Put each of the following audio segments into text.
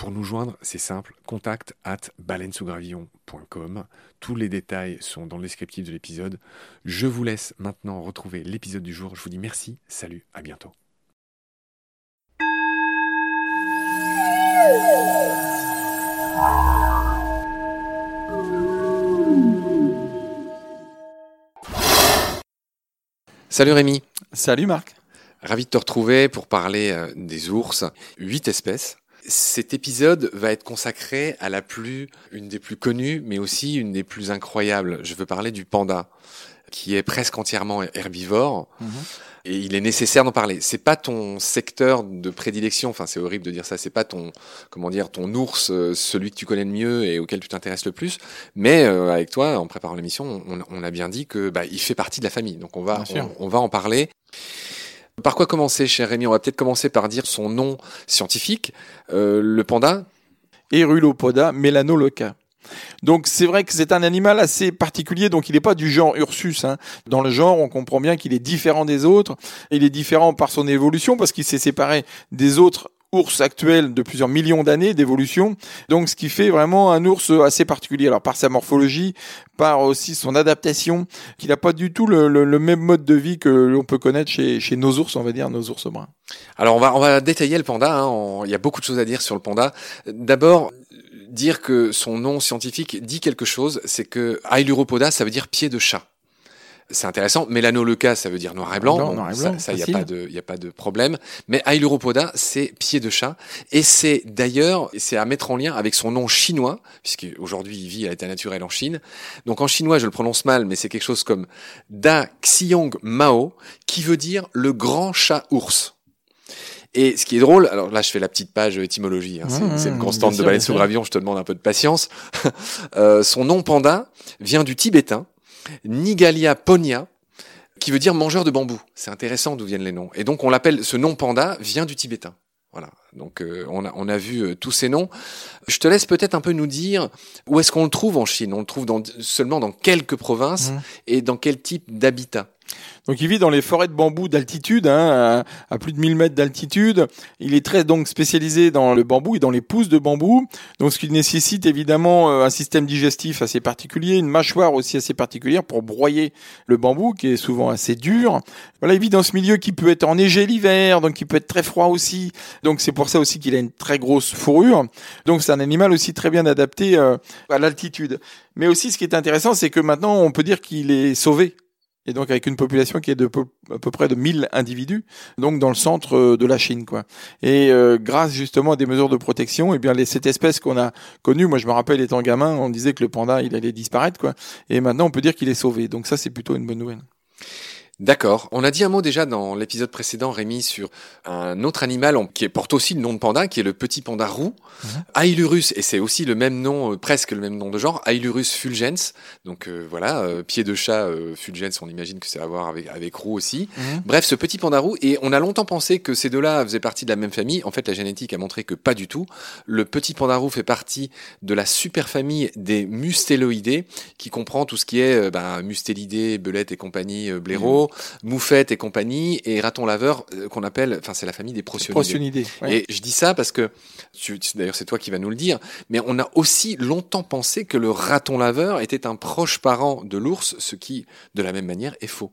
Pour nous joindre, c'est simple, contact at baleinesougravillon.com. Tous les détails sont dans le descriptif de l'épisode. Je vous laisse maintenant retrouver l'épisode du jour. Je vous dis merci, salut, à bientôt. Salut Rémi. Salut Marc. Ravi de te retrouver pour parler euh, des ours. Huit espèces. Cet épisode va être consacré à la plus, une des plus connues, mais aussi une des plus incroyables. Je veux parler du panda, qui est presque entièrement herbivore. Mm -hmm. Et il est nécessaire d'en parler. C'est pas ton secteur de prédilection. Enfin, c'est horrible de dire ça. C'est pas ton, comment dire, ton ours, euh, celui que tu connais le mieux et auquel tu t'intéresses le plus. Mais euh, avec toi, en préparant l'émission, on, on, a bien dit que bah, il fait partie de la famille. Donc on va, on, on va en parler. Par quoi commencer, cher Rémi? On va peut-être commencer par dire son nom scientifique. Euh, le panda? Erulopoda melanoloca. Donc c'est vrai que c'est un animal assez particulier, donc il n'est pas du genre Ursus. Hein. Dans le genre, on comprend bien qu'il est différent des autres. Il est différent par son évolution parce qu'il s'est séparé des autres ours actuel de plusieurs millions d'années d'évolution. Donc, ce qui fait vraiment un ours assez particulier. Alors, par sa morphologie, par aussi son adaptation, qu'il n'a pas du tout le, même mode de vie que l'on peut connaître chez, nos ours, on va dire, nos ours bruns. Alors, on va, on va détailler le panda. Hein. Il y a beaucoup de choses à dire sur le panda. D'abord, dire que son nom scientifique dit quelque chose, c'est que Ailuropoda, ça veut dire pied de chat c'est intéressant. Mélanoleuca, ça veut dire noir et blanc. Blanc, noir et blanc ça, il n'y a pas de, a pas de problème. Mais Ailuropoda, c'est pied de chat. Et c'est d'ailleurs, c'est à mettre en lien avec son nom chinois, puisqu'aujourd'hui il vit à l'état naturel en Chine. Donc en chinois, je le prononce mal, mais c'est quelque chose comme Da Xiong Mao, qui veut dire le grand chat ours. Et ce qui est drôle, alors là je fais la petite page étymologie, hein, Mmh, c'est une constante de baleine sous gravillon, je te demande un peu de patience. euh, son nom panda vient du tibétain, Nigalia ponia, qui veut dire mangeur de bambou. C'est intéressant d'où viennent les noms. Et donc on l'appelle, ce nom panda vient du tibétain. Voilà. Donc euh, on, a, on a vu euh, tous ces noms. Je te laisse peut-être un peu nous dire où est-ce qu'on le trouve en Chine. On le trouve dans, seulement dans quelques provinces Mmh. et dans quel type d'habitat? Donc il vit dans les forêts de bambou d'altitude, hein, à, à, plus de 1000 mètres d'altitude. Il est très donc spécialisé dans le bambou et dans les pousses de bambou. Donc ce qui nécessite évidemment euh, un système digestif assez particulier, une mâchoire aussi assez particulière pour broyer le bambou qui est souvent assez dur. Voilà, il vit dans ce milieu qui peut être enneigé l'hiver, donc qui peut être très froid aussi. Donc c'est pour ça aussi qu'il a une très grosse fourrure. Donc c'est un animal aussi très bien adapté euh, à l'altitude. Mais aussi ce qui est intéressant, c'est que maintenant on peut dire qu'il est sauvé et donc avec une population qui est de peu, à peu près de 1000 individus, donc dans le centre euh, de la Chine, quoi. Et euh, grâce justement à des mesures de protection, et eh bien les, cette espèce qu'on a connue, moi je me rappelle étant gamin, on disait que le panda il allait disparaître, quoi. Et maintenant on peut dire qu'il est sauvé, donc ça c'est plutôt une bonne nouvelle. D'accord. On a dit un mot déjà dans l'épisode précédent, Rémi, sur un autre animal qui porte aussi le nom de panda, qui est le petit panda roux, mmh. et c'est aussi le même nom, euh, presque le même nom de genre, Ailurus fulgens. Donc euh, voilà, euh, pied de chat fulgens, on imagine que c'est à voir avec, avec roux aussi. Mhm. Bref, ce petit panda roux, et on a longtemps pensé que ces deux-là faisaient partie de la même famille. En fait, la génétique a montré que pas du tout. Le petit panda roux fait partie de la superfamille des mustéloidés, qui comprend tout ce qui est bah, mustélidés, belette et compagnie, blaireau. Moufette et compagnie, et raton laveur euh, qu'on appelle, enfin c'est la famille des prosionidés. Et je dis ça parce que, d'ailleurs c'est toi qui vas nous le dire, mais on a aussi longtemps pensé que le raton laveur était un proche parent de l'ours, ce qui, de la même manière, est faux.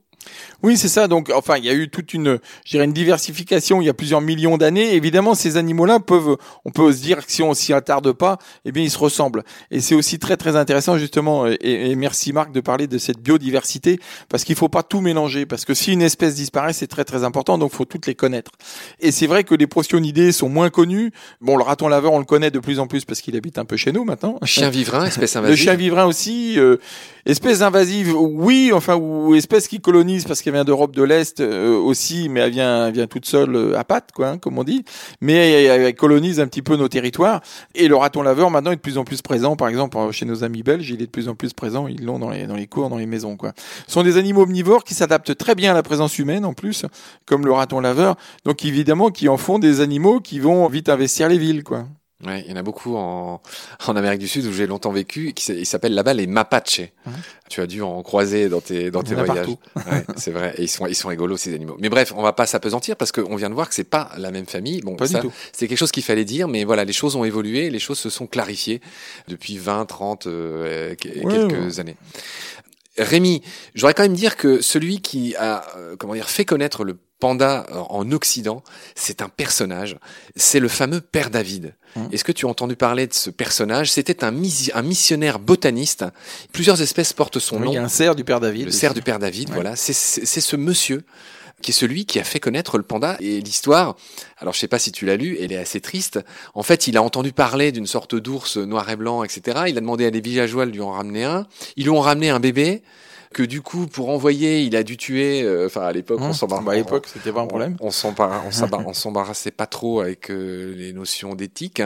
Oui, c'est ça. Donc, enfin, il y a eu toute une, je dirais, une diversification il y a plusieurs millions d'années. Évidemment, ces animaux-là peuvent, on peut se dire que si on s'y attarde pas, eh bien, ils se ressemblent. Et c'est aussi très, très intéressant, justement, et, merci Marc de parler de cette biodiversité, parce qu'il faut pas tout mélanger, parce que si une espèce disparaît, c'est très, très important, donc faut toutes les connaître. Et c'est vrai que les prosionidés sont moins connus. Bon, le raton laveur, on le connaît de plus en plus parce qu'il habite un peu chez nous maintenant. Chien vivrain, espèce invasive. Le chien vivrain aussi, euh, espèce invasive, oui, enfin, ou espèce qui parce qu'elle vient d'Europe de l'Est euh, aussi, mais elle vient, vient toute seule euh, à pattes, quoi, hein, comme on dit. Mais elle, colonise un petit peu nos territoires. Et le raton laveur maintenant est de plus en plus présent. Par exemple, chez nos amis belges, il est de plus en plus présent. Ils l'ont dans les dans les cours, dans les maisons, quoi. Ce sont des animaux omnivores qui s'adaptent très bien à la présence humaine en plus, comme le raton laveur. Donc évidemment, qui en font des animaux qui vont vite investir les villes, quoi. Ouais, il y en a beaucoup en, en Amérique du Sud où j'ai longtemps vécu, qui il s'appelle là-bas les Mapache. Tu as dû en croiser dans tes dans tes voyages. Ouais, c'est vrai, et ils sont ils sont rigolos ces animaux. Mais bref, on va pas s'apesantir parce qu'on vient de voir que c'est pas la même famille. Bon, ça, c'est quelque chose qu'il fallait dire, mais voilà, les choses ont évolué, les choses se sont clarifiées depuis 20, 30, euh, quelques années. Rémi, j'aurais quand même dire que celui qui a euh, comment dire fait connaître le panda en Occident, c'est un personnage, c'est le fameux Père David. Mmh. Est-ce que tu as entendu parler de ce personnage? C'était un, un, missionnaire botaniste. Plusieurs espèces portent son nom. Il y a un cerf du Père David. Le cerf du Père David, voilà. C'est ce monsieur qui est celui qui a fait connaître le panda. Et l'histoire, alors je sais pas si tu l'as lu, elle est assez triste. En fait, il a entendu parler d'une sorte d'ours noir et blanc, etc. Il a demandé à des villageois de lui en ramener un. Ils lui ont ramené un bébé que du coup pour envoyer il a dû tuer euh, enfin à l'époque on s'embarrassait bah, à l'époque c'était pas un problème on, on s'embarrassait pas trop avec euh, les notions d'éthique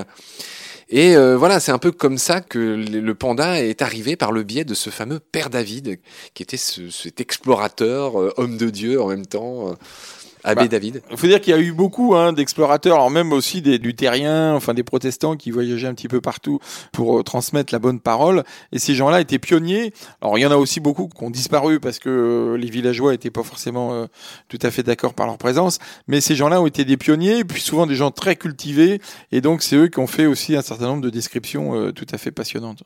et euh, voilà c'est un peu comme ça que le panda est arrivé par le biais de ce fameux père David qui était ce, cet explorateur homme de Dieu en même temps Abbé bah, David. Il faut dire qu'il y a eu beaucoup hein, d'explorateurs, alors même aussi des luthériens, enfin des protestants qui voyageaient un petit peu partout pour euh, transmettre la bonne parole. Et ces gens-là étaient pionniers. Alors il y en a aussi beaucoup qui ont disparu parce que euh, les villageois étaient pas forcément euh, tout à fait d'accord par leur présence. Mais ces gens-là ont été des pionniers, et puis souvent des gens très cultivés. Et donc c'est eux qui ont fait aussi un certain nombre de descriptions tout à fait passionnantes.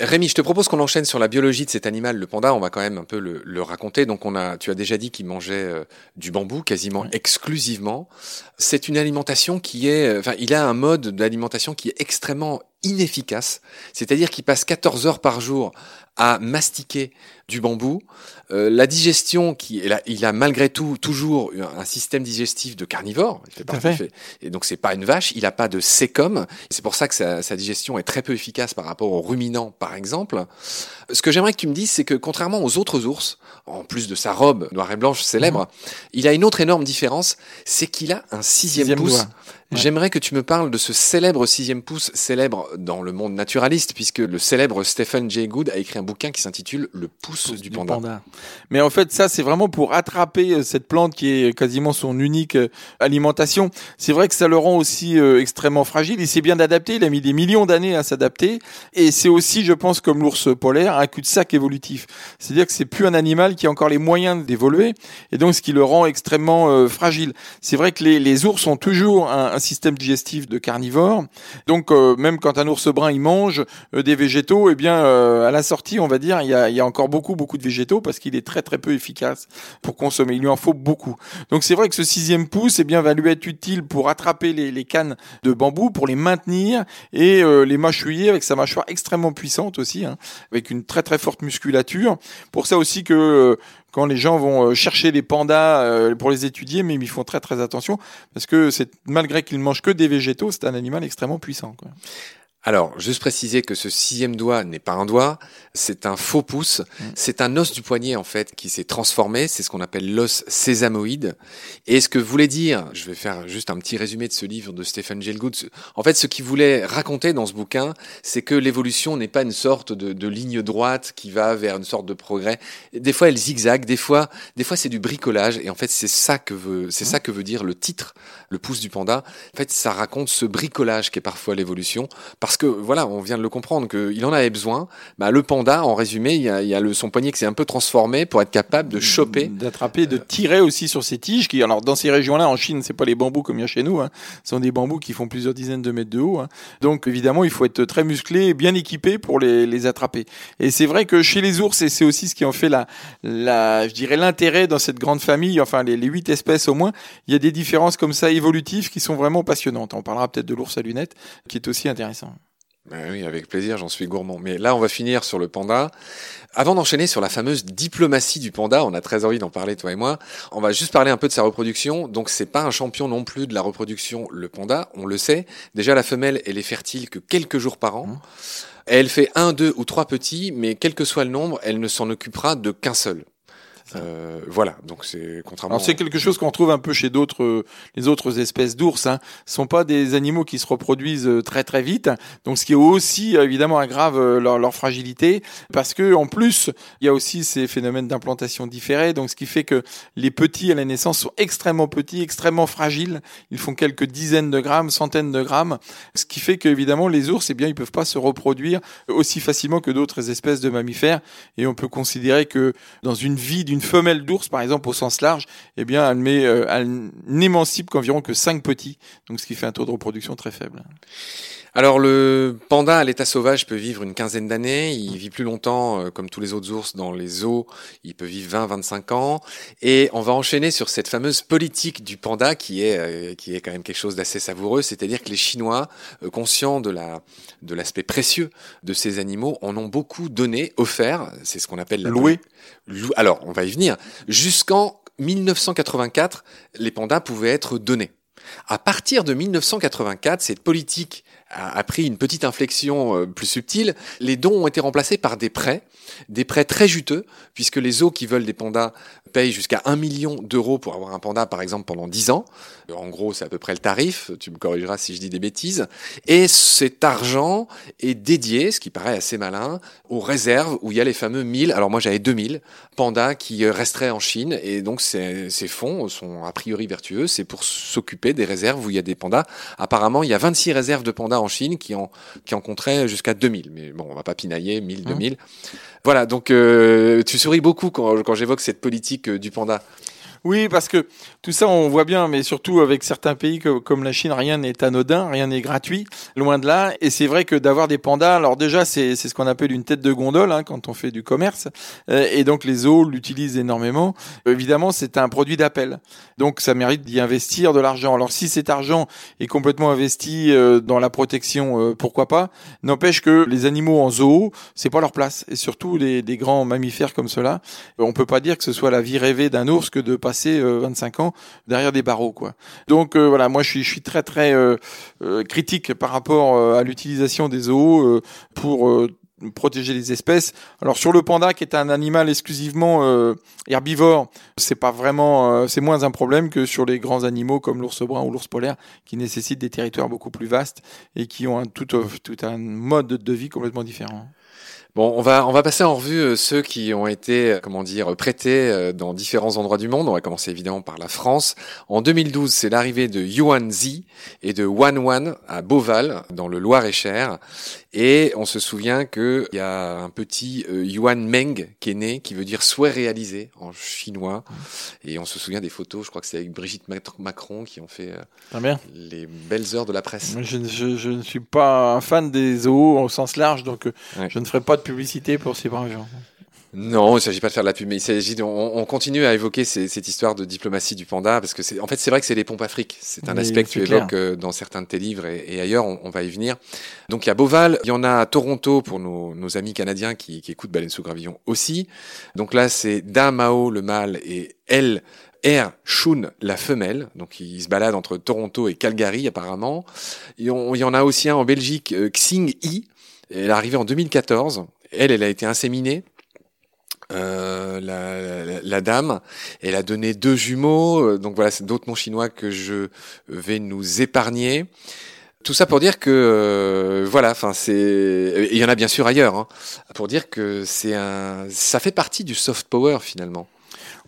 Rémi, je te propose qu'on enchaîne sur la biologie de cet animal, le panda. On va quand même un peu le, raconter. Donc, on a, tu as déjà dit qu'il mangeait euh, du bambou quasiment exclusivement. C'est une alimentation qui est, euh, enfin, il a un mode d'alimentation qui est extrêmement inefficace. C'est-à-dire qu'il passe 14 heures par jour à mastiquer du bambou. Euh, la digestion, qui, il a, il a malgré tout toujours un système digestif de carnivore. et donc c'est pas une vache. Il a pas de sécom. C'est pour ça que sa, sa, digestion est très peu efficace par rapport aux ruminants, par exemple. Ce que j'aimerais que tu me dises, c'est que contrairement aux autres ours, en plus de sa robe noire et blanche célèbre, mhm. il a une autre énorme différence, c'est qu'il a un sixième, pouce. J'aimerais que tu me parles de ce célèbre sixième pouce, célèbre dans le monde naturaliste, puisque le célèbre Stephen Jay Gould a écrit un bouquin qui s'intitule Le pouce, du, panda. Mais en fait, ça, c'est vraiment pour attraper euh, cette plante qui est quasiment son unique euh, alimentation. C'est vrai que ça le rend aussi euh, extrêmement fragile. Il s'est bien adapté. Il a mis des millions d'années à s'adapter. Et c'est aussi, je pense, comme l'ours polaire, un cul-de-sac évolutif. C'est-à-dire que c'est plus un animal qui a encore les moyens d'évoluer. Et donc, ce qui le rend extrêmement fragile. C'est vrai que les, les ours ont toujours un, un système digestif de carnivore. Donc euh, même quand un ours brun il mange euh, des végétaux, eh bien euh, à la sortie, on va dire, il y a, y a encore beaucoup beaucoup, de végétaux parce qu'il est très, très peu efficace pour consommer. Il lui en faut beaucoup. Donc c'est vrai que ce sixième pouce, eh bien, va lui être utile pour attraper les, cannes de bambou, pour les maintenir et les mâchouiller avec sa mâchoire extrêmement puissante aussi, hein, avec une très, très forte musculature. Pour ça aussi que quand les gens vont euh, chercher les pandas pour les étudier, mais ils font très très attention parce que malgré qu'ils ne mangent que des végétaux, c'est un animal extrêmement puissant. Alors, juste préciser que ce sixième doigt n'est pas un doigt, c'est un faux pouce. Mm. C'est un os du poignet, en fait, qui s'est transformé. C'est ce qu'on appelle l'os sésamoïde. Et ce que voulait dire, je vais faire juste un petit résumé de ce livre de Stephen Gould. En fait, ce qu'il voulait raconter dans ce bouquin, c'est que l'évolution n'est pas une sorte de, de, ligne droite qui va vers une sorte de progrès. Des fois, elle zigzague. Des fois, des fois, c'est du bricolage. Et en fait, c'est ça que veut, c'est ça que veut dire le titre, le pouce du panda. En fait, ça raconte ce bricolage qui est parfois l'évolution. Parce que, voilà, on vient de le comprendre, qu'il en avait besoin. Bah, le panda, en résumé, il y a, il y a le, son poignet qui s'est un peu transformé pour être capable de choper. D'attraper, de tirer aussi sur ces tiges qui, alors, dans ces régions-là, en Chine, c'est pas les bambous comme il y a chez nous, hein. Ce sont des bambous qui font plusieurs dizaines de mètres de haut, hein. Donc, évidemment, il faut être très musclé bien équipé pour les, les attraper. Et c'est vrai que chez les ours, et c'est aussi ce qui en fait la, la, je dirais, l'intérêt dans cette grande famille, enfin, les huit espèces au moins, il y a des différences comme ça évolutives qui sont vraiment passionnantes. On parlera peut-être de l'ours à lunettes, qui est aussi intéressant. Ben oui, avec plaisir, j'en suis gourmand. Mais là, on va finir sur le panda. Avant d'enchaîner sur la fameuse diplomatie du panda, on a très envie d'en parler, toi et moi. On va juste parler un peu de sa reproduction. Donc, c'est pas un champion non plus de la reproduction, le panda, on le sait. Déjà, la femelle, elle est fertile que quelques jours par an. Mmh. Elle fait un, deux ou trois petits, mais quel que soit le nombre, elle ne s'en occupera de qu'un seul. Euh, voilà, donc c'est contrairement. C'est quelque chose qu'on trouve un peu chez d'autres, les autres espèces d'ours. Hein. Ce sont pas des animaux qui se reproduisent euh, très très vite, donc ce qui aussi évidemment aggrave euh, leur, leur, fragilité, parce que en plus il y a aussi ces phénomènes d'implantation différés, donc ce qui fait que les petits à la naissance sont extrêmement petits, extrêmement fragiles. Ils font quelques dizaines de grammes, centaines de grammes, ce qui fait qu'évidemment les ours, eh bien, ils peuvent pas se reproduire aussi facilement que d'autres espèces de mammifères, et on peut considérer que dans une vie d'une femelle d'ours, par exemple, au sens large, eh euh, elle n'émancipe qu'environ que 5 petits, ce qui fait un taux de reproduction très faible. Alors le panda à l'état sauvage peut vivre une quinzaine d'années, il vit plus longtemps euh, comme tous les autres ours dans les zoos, il peut vivre 20-25 ans et on va enchaîner sur cette fameuse politique du panda qui est euh, qui est quand même quelque chose d'assez savoureux, c'est-à-dire que les Chinois euh, conscients de la de l'aspect précieux de ces animaux en ont beaucoup donné, offert, c'est ce qu'on appelle la loué. Alors, on va y venir. Jusqu'en 1984, les pandas pouvaient être donnés. À partir de 1984, cette politique a, pris une petite inflexion euh, plus subtile. Les dons ont été remplacés par des prêts, des prêts très juteux, puisque les zoos qui veulent des pandas payent jusqu'à 1 million d'euros pour avoir un panda, par exemple, pendant 10 ans. En gros, c'est à peu près le tarif, tu me corrigeras si je dis des bêtises. Et cet argent est dédié, ce qui paraît assez malin, aux réserves où il y a les fameux 1000, alors moi j'avais 2000 pandas qui resteraient en Chine, et donc ces, ces fonds sont a priori vertueux, c'est pour s'occuper des réserves où il y a des pandas. Apparemment, il y a 26 réserves de pandas en Chine qui en, qui en compteraient jusqu'à 2000. Mais bon, on va pas pinailler, 1000, 2000. Mmh. Voilà, donc euh, tu souris beaucoup quand, quand j'évoque cette politique euh, du panda. Oui, parce que tout ça, on voit bien, mais surtout avec certains pays comme la Chine, rien n'est anodin, rien n'est gratuit, loin de là. Et c'est vrai que d'avoir des pandas, alors déjà, c'est ce qu'on appelle une tête de gondole hein, quand on fait du commerce. Euh, et donc les zoos l'utilisent énormément. Évidemment, c'est un produit d'appel. Donc ça mérite d'y investir de l'argent. Alors si cet argent est complètement investi euh, dans la protection, euh, pourquoi pas? N'empêche que les animaux en zoo, c'est pas leur place. Et surtout les, des grands mammifères comme cela, on peut pas dire que ce soit la vie rêvée d'un ours que de passer 25 euh, ans derrière des barreaux quoi. Donc euh, voilà, moi je suis très très euh, critique par rapport à l'utilisation des zoos pour protéger les espèces. Alors sur le panda qui est un animal exclusivement herbivore, c'est pas vraiment c'est moins un problème que sur les grands animaux comme l'ours brun ou l'ours polaire qui nécessitent des territoires beaucoup plus vastes et qui ont un, tout un mode de vie complètement différent. Bon, on va on va passer en revue euh, ceux qui ont été comment dire prêtés euh, dans différents endroits du monde. On va commencer évidemment par la France. En 2012, c'est l'arrivée de Yuan Zi et de Wan Wan à Beauval dans le Loir-et-Cher et on se souvient qu'il y a un petit euh, Yuan Meng qui est né, qui veut dire souhait réalisé en chinois. Et on se souvient des photos, je crois que c'est avec Brigitte Macron qui ont fait euh, les belles heures de la presse. Je, je, je, ne suis pas un fan des zoos au sens large, donc euh, je ne ferai pas de publicité pour ces braves gens. Non, il ne s'agit pas de faire de la pub, mais il s'agit, on, on, continue à évoquer ces, cette histoire de diplomatie du panda, parce que c'est, en fait, c'est vrai que c'est les pompes Afrique. C'est un aspect que tu évoques euh, dans certains de tes livres et, et ailleurs, on, on, va y venir. Donc il y a Beauval, il y en a à Toronto pour nos, nos amis canadiens qui, qui écoutent Baleine sous gravillon aussi. Donc là, c'est Damao le mâle et Elle R. Shun, la femelle, donc il se balade entre Toronto et Calgary apparemment. il y en a aussi un en Belgique, euh, Xing Yi. Elle est arrivée en 2014. Elle, elle a été inséminée. Euh, la, la, la, dame, elle a donné deux jumeaux, euh, donc voilà, c'est d'autres noms chinois que je vais nous épargner. Tout ça pour dire que euh, voilà, enfin c'est, il y en a bien sûr ailleurs, hein, pour dire que c'est un, ça fait partie du soft power finalement.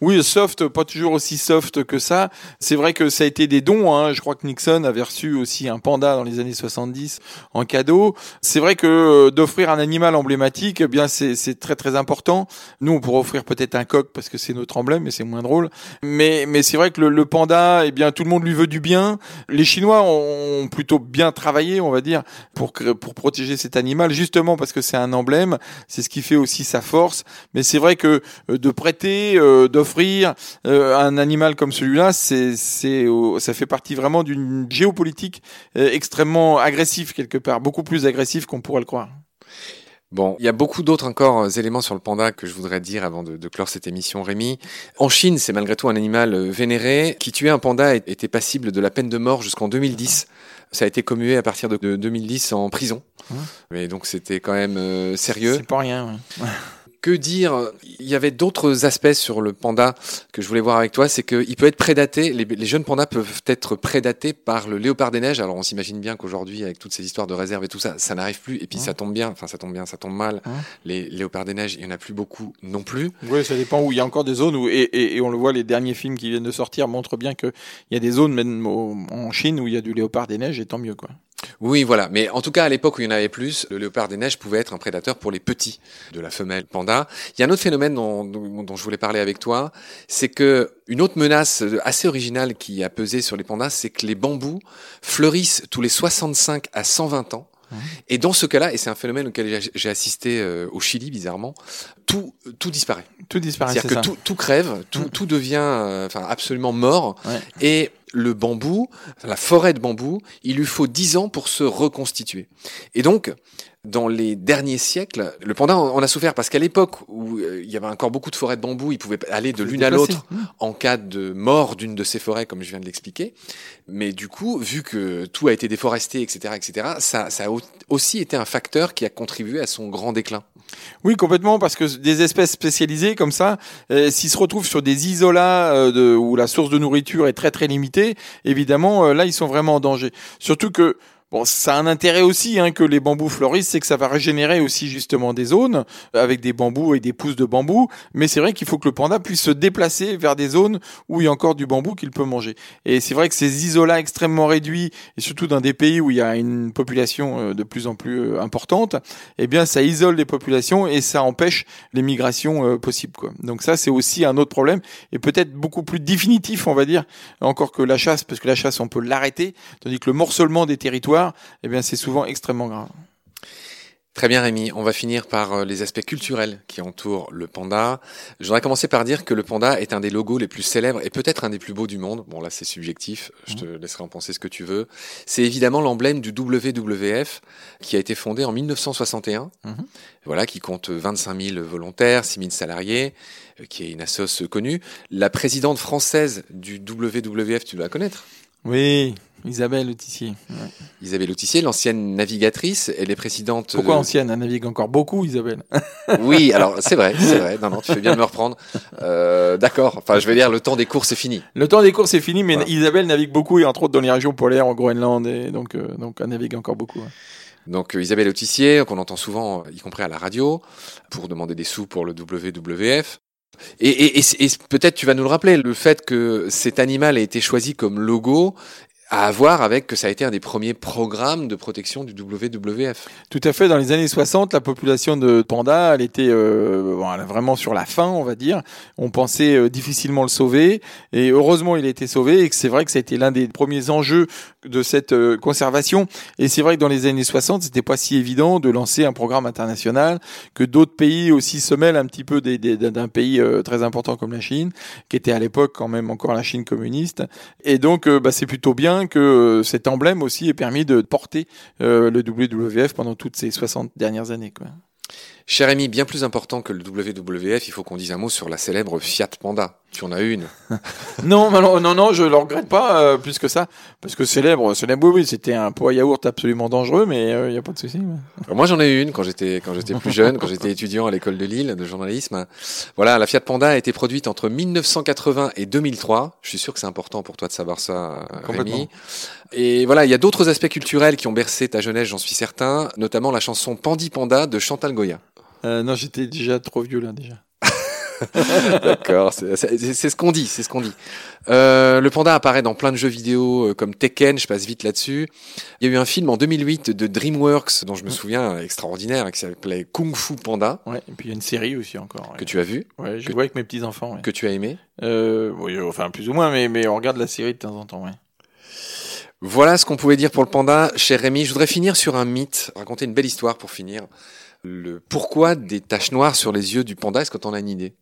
Oui, soft, pas toujours aussi soft que ça. C'est vrai que ça a été des dons. Hein. Je crois que Nixon avait reçu aussi un panda dans les années 70 en cadeau. C'est vrai que euh, d'offrir un animal emblématique, eh bien c'est très très important. Nous, on pourrait offrir peut-être un coq parce que c'est notre emblème, mais c'est moins drôle. Mais mais c'est vrai que le, le, panda, eh bien tout le monde lui veut du bien. Les Chinois ont plutôt bien travaillé, on va dire, pour pour protéger cet animal, justement parce que c'est un emblème. C'est ce qui fait aussi sa force. Mais c'est vrai que euh, de prêter, euh, offrir euh, un animal comme celui-là, c'est, c'est, ça fait partie vraiment d'une géopolitique euh, extrêmement agressive quelque part, beaucoup plus agressive qu'on pourrait le croire. Bon, il y a beaucoup d'autres encore euh, éléments sur le panda que je voudrais dire avant de, de clore cette émission, Rémi. En Chine, c'est malgré tout un animal vénéré. Qui tuait un panda était passible de la peine de mort jusqu'en 2010. Ça a été commué à partir de 2010 en prison. Mais donc c'était quand même euh, sérieux. C'est pas rien. Ouais. que dire Il y avait d'autres aspects sur le panda que je voulais voir avec toi, c'est qu'il peut être prédaté, les, les, jeunes pandas peuvent être prédatés par le léopard des neiges. Alors on s'imagine bien qu'aujourd'hui, avec toutes ces histoires de réserve et tout ça, ça n'arrive plus. Et puis ça tombe bien, enfin ça tombe bien, ça tombe mal. Les léopards des neiges, il y en a plus beaucoup non plus. Oui, ça dépend où il y a encore des zones où, et, et, et on le voit, les derniers films qui viennent de sortir montrent bien qu'il y a des zones, même en Chine, où il y a du léopard des neiges, et tant mieux quoi. Oui, voilà. Mais en tout cas, à l'époque où il y en avait plus, le léopard des neiges pouvait être un prédateur pour les petits de la femelle panda. Il y a un autre phénomène dont, dont je voulais parler avec toi, c'est que une autre menace assez originale qui a pesé sur les pandas, c'est que les bambous fleurissent tous les 65 à 120 ans. Et dans ce cas-là, et c'est un phénomène auquel j'ai assisté euh, au Chili bizarrement, tout tout disparaît. Tout disparaît. C'est-à-dire que tout, tout, crève, tout, tout devient euh, enfin absolument mort. Ouais. Et le bambou, la forêt de bambou, il lui faut 10 ans pour se reconstituer. Et donc, dans les derniers siècles, le panda en a souffert parce qu'à l'époque où euh, il y avait encore beaucoup de forêts de bambou, il pouvait aller de l'une à l'autre mmh. en cas de mort d'une de ces forêts, comme je viens de l'expliquer. Mais du coup, vu que tout a été déforesté, etc., etc., ça, ça a aussi été un facteur qui a contribué à son grand déclin. Oui, complètement, parce que des espèces spécialisées comme ça, euh, s'ils se retrouvent sur des isolats euh, de, où la source de nourriture est très très limitée, évidemment, euh, là, ils sont vraiment en danger. Surtout que Bon, ça a un intérêt aussi hein, que les bambous fleurissent, c'est que ça va régénérer aussi justement des zones avec des bambous et des pousses de bambou. Mais c'est vrai qu'il faut que le panda puisse se déplacer vers des zones où il y a encore du bambou qu'il peut manger. Et c'est vrai que ces isolats extrêmement réduits, et surtout dans des pays où il y a une population euh, de plus en plus euh, importante, eh bien ça isole les populations et ça empêche les migrations euh, possibles. Quoi. Donc ça c'est aussi un autre problème et peut-être beaucoup plus définitif, on va dire, encore que la chasse, parce que la chasse on peut l'arrêter, tandis que le morcellement des territoires eh bien, c'est souvent extrêmement grave. Très bien Rémi, on va finir par euh, les aspects culturels qui entourent le panda. Je voudrais commencer par dire que le panda est un des logos les plus célèbres et peut-être un des plus beaux du monde. Bon là c'est subjectif, je te laisserai en penser ce que tu veux. C'est évidemment l'emblème du WWF qui a été fondé en 1961. Mmh. Voilà, qui compte 25 000 volontaires, 6 000 salariés, euh, qui est une assoce connue. La présidente française du WWF, tu dois la connaître Oui, Isabelle Autissier. Ouais. Isabelle Autissier, l'ancienne navigatrice, elle est présidente. Pourquoi de... ancienne? Elle navigue encore beaucoup, Isabelle. oui, alors c'est vrai, c'est vrai. Non, non, tu fais bien de me reprendre. Euh, D'accord. Enfin, je vais dire, le temps des courses est fini. Le temps des courses est fini, mais. Isabelle navigue beaucoup et entre autres dans les régions polaires, au Groenland, et donc, euh, donc elle navigue encore beaucoup. Ouais. Donc euh, Isabelle Autissier, qu'on entend souvent, y compris à la radio, pour demander des sous pour le WWF. Et, peut-être tu vas nous le rappeler, le fait que cet animal a été choisi comme logo à voir avec que ça a été un des premiers programmes de protection du WWF. Tout à fait. Dans les années 60, la population de pandas, elle était euh, bon, elle vraiment sur la fin, on va dire. On pensait euh, difficilement le sauver, et heureusement, il a été sauvé. Et c'est vrai que ça a été l'un des premiers enjeux de cette euh, conservation. Et c'est vrai que dans les années 60, c'était pas si évident de lancer un programme international, que d'autres pays aussi se mêlent un petit peu d'un pays euh, très important comme la Chine, qui était à l'époque quand même encore la Chine communiste. Et donc, bah, c'est plutôt bien que euh, cet emblème aussi ait permis de porter euh, le WWF pendant toutes ces 60 dernières années. Quoi. Cher ami, bien plus important que le WWF, il faut qu'on dise un mot sur la célèbre Fiat Panda. Tu en as une Non, non, non, je le regrette pas euh, plus que ça, parce que célèbre, célèbre, oui, c'était un pot à yaourt absolument dangereux, mais il euh, n'y a pas de souci. Moi, j'en ai eu une quand j'étais quand j'étais plus jeune, quand j'étais étudiant à l'école de Lille de journalisme. Voilà, la Fiat Panda a été produite entre 1980 et 2003. Je suis sûr que c'est important pour toi de savoir ça, Rémi. Et voilà, il y a d'autres aspects culturels qui ont bercé ta jeunesse, j'en suis certain, notamment la chanson Pandi Panda de Chantal Goya. Euh, non, j'étais déjà trop vieux là déjà. D'accord, c'est ce qu'on dit, c'est ce qu'on dit. Euh, le panda apparaît dans plein de jeux vidéo euh, comme Tekken, je passe vite là-dessus. Il y a eu un film en 2008 de DreamWorks dont je me souviens extraordinaire qui s'appelait Kung Fu Panda. Ouais, et puis il y a une série aussi encore. Que tu as vu? Ouais, je vois avec mes petits enfants. Que tu as aimé? Euh, Oui, enfin plus ou moins, mais mais on regarde la série de temps en temps. Ouais. Voilà ce qu'on pouvait dire pour le panda, cher Rémi. Je voudrais finir sur un mythe, raconter une belle histoire pour finir le pourquoi des taches noires sur les yeux du panda Est-ce que tu en as une idée?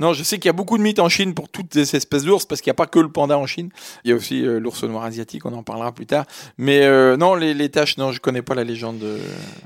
Non, je sais qu'il y a beaucoup de mythes en Chine pour toutes ces espèces d'ours, parce qu'il n'y a pas que le panda en Chine. Il y a aussi euh, l'ours noir asiatique, on en parlera plus tard. Mais euh, non, les, taches, non, je connais pas la légende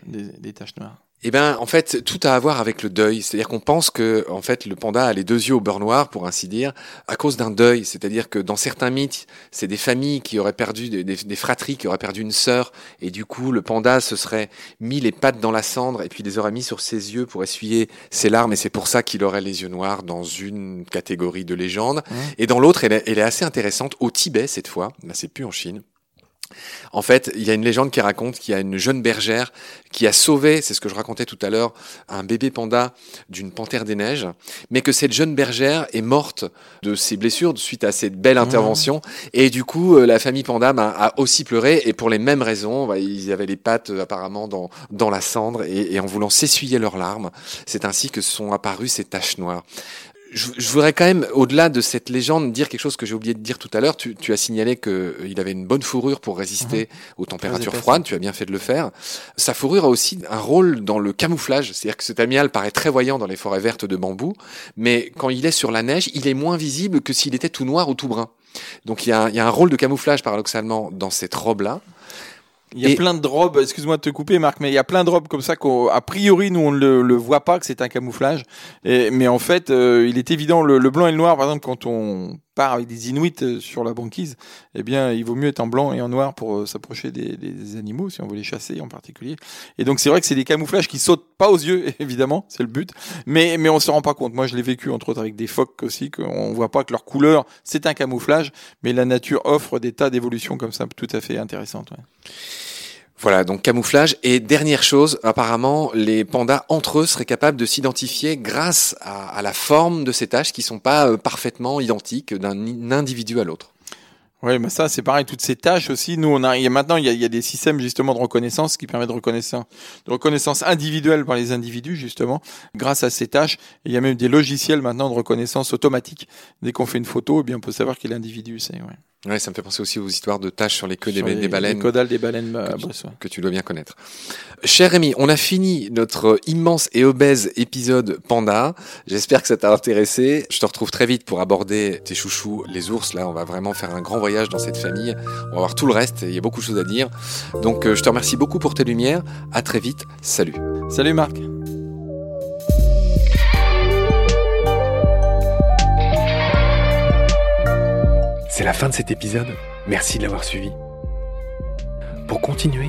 des taches noires. Eh ben, en fait, tout a à voir avec le deuil. C'est-à-dire qu'on pense que, en fait, le panda a les deux yeux au beurre noir, pour ainsi dire, à cause d'un deuil. C'est-à-dire que dans certains mythes, c'est des familles qui auraient perdu, des, des, fratries qui auraient perdu une sœur, et du coup, le panda se serait mis les pattes dans la cendre et puis les aurait mis sur ses yeux pour essuyer ses larmes, et c'est pour ça qu'il aurait les yeux noirs dans une catégorie de légende. Mmh. Et dans l'autre, elle, est assez intéressante, au Tibet cette fois, ben, c'est plus en Chine. En fait, il y a une légende qui raconte qu'il y a une jeune bergère qui a sauvé, c'est ce que je racontais tout à l'heure, un bébé panda d'une panthère des neiges, mais que cette jeune bergère est morte de ses blessures suite à cette belle mmh. intervention. Et du coup, euh, la famille panda bah, a aussi pleuré, et pour les mêmes raisons, bah, ils avaient les pattes euh, apparemment dans, dans la cendre, et, et en voulant s'essuyer leurs larmes, c'est ainsi que sont apparues ces taches noires je, je, voudrais quand même, au-delà de cette légende, dire quelque chose que j'ai oublié de dire tout à l'heure. Tu, tu, as signalé qu'il euh, il avait une bonne fourrure pour résister mhm. aux températures froides. Tu as bien fait de le faire. Sa fourrure a aussi un rôle dans le camouflage. C'est-à-dire que cet amiral paraît très voyant dans les forêts vertes de bambou, mais quand il est sur la neige, il est moins visible que s'il était tout noir ou tout brun. Donc il y, a, il y a un rôle de camouflage paradoxalement dans cette robe-là. Il y a plein de robes, excuse-moi de te couper Marc, mais il y a plein de robes comme ça qu'a priori nous on ne le, voit pas que c'est un camouflage. Et, mais en fait, euh, il est évident, le, blanc et le noir, par exemple, quand on part avec des Inuits euh, sur la banquise, eh bien, il vaut mieux être en blanc et en noir pour euh, s'approcher des, des, animaux, si on veut les chasser en particulier. Et donc c'est vrai que c'est des camouflages qui sautent pas aux yeux, évidemment, c'est le but, mais mais on se rend pas compte. Moi, je l'ai vécu entre autres avec des phoques aussi, qu'on voit pas que leur couleur c'est un camouflage, mais la nature offre des tas d'évolutions comme ça, tout à fait intéressantes. Ouais. Voilà, donc camouflage. Et dernière chose, apparemment, les pandas entre eux seraient capables de s'identifier grâce à, la forme de ces taches qui sont pas euh, parfaitement identiques d'un individu à l'autre. Oui, mais ça, c'est pareil. Toutes ces tâches aussi, nous, on a, il y a maintenant, il y a, il y a, des systèmes justement de reconnaissance qui permettent de reconnaissance, de reconnaissance individuelle par les individus justement, grâce à ces tâches. il y a même des logiciels maintenant de reconnaissance automatique. Dès qu'on fait une photo, eh bien, on peut savoir qui est l'individu. C'est ouais. Ouais, ça me fait penser aussi aux histoires de taches sur les queues des, des, baleines. Les caudales des baleines que, tu, que tu dois bien connaître. Cher Rémi, on a fini notre immense et obèse épisode panda. J'espère que ça t'a intéressé. Je te retrouve très vite pour aborder tes chouchous, les ours. Là, on va vraiment faire un grand voyage dans cette famille. On va voir tout le reste. Il y a beaucoup de choses à dire. Donc, euh, je te remercie beaucoup pour tes lumières. À très vite. Salut. Salut Marc. C'est la fin de cet épisode, merci de l'avoir suivi. Pour continuer,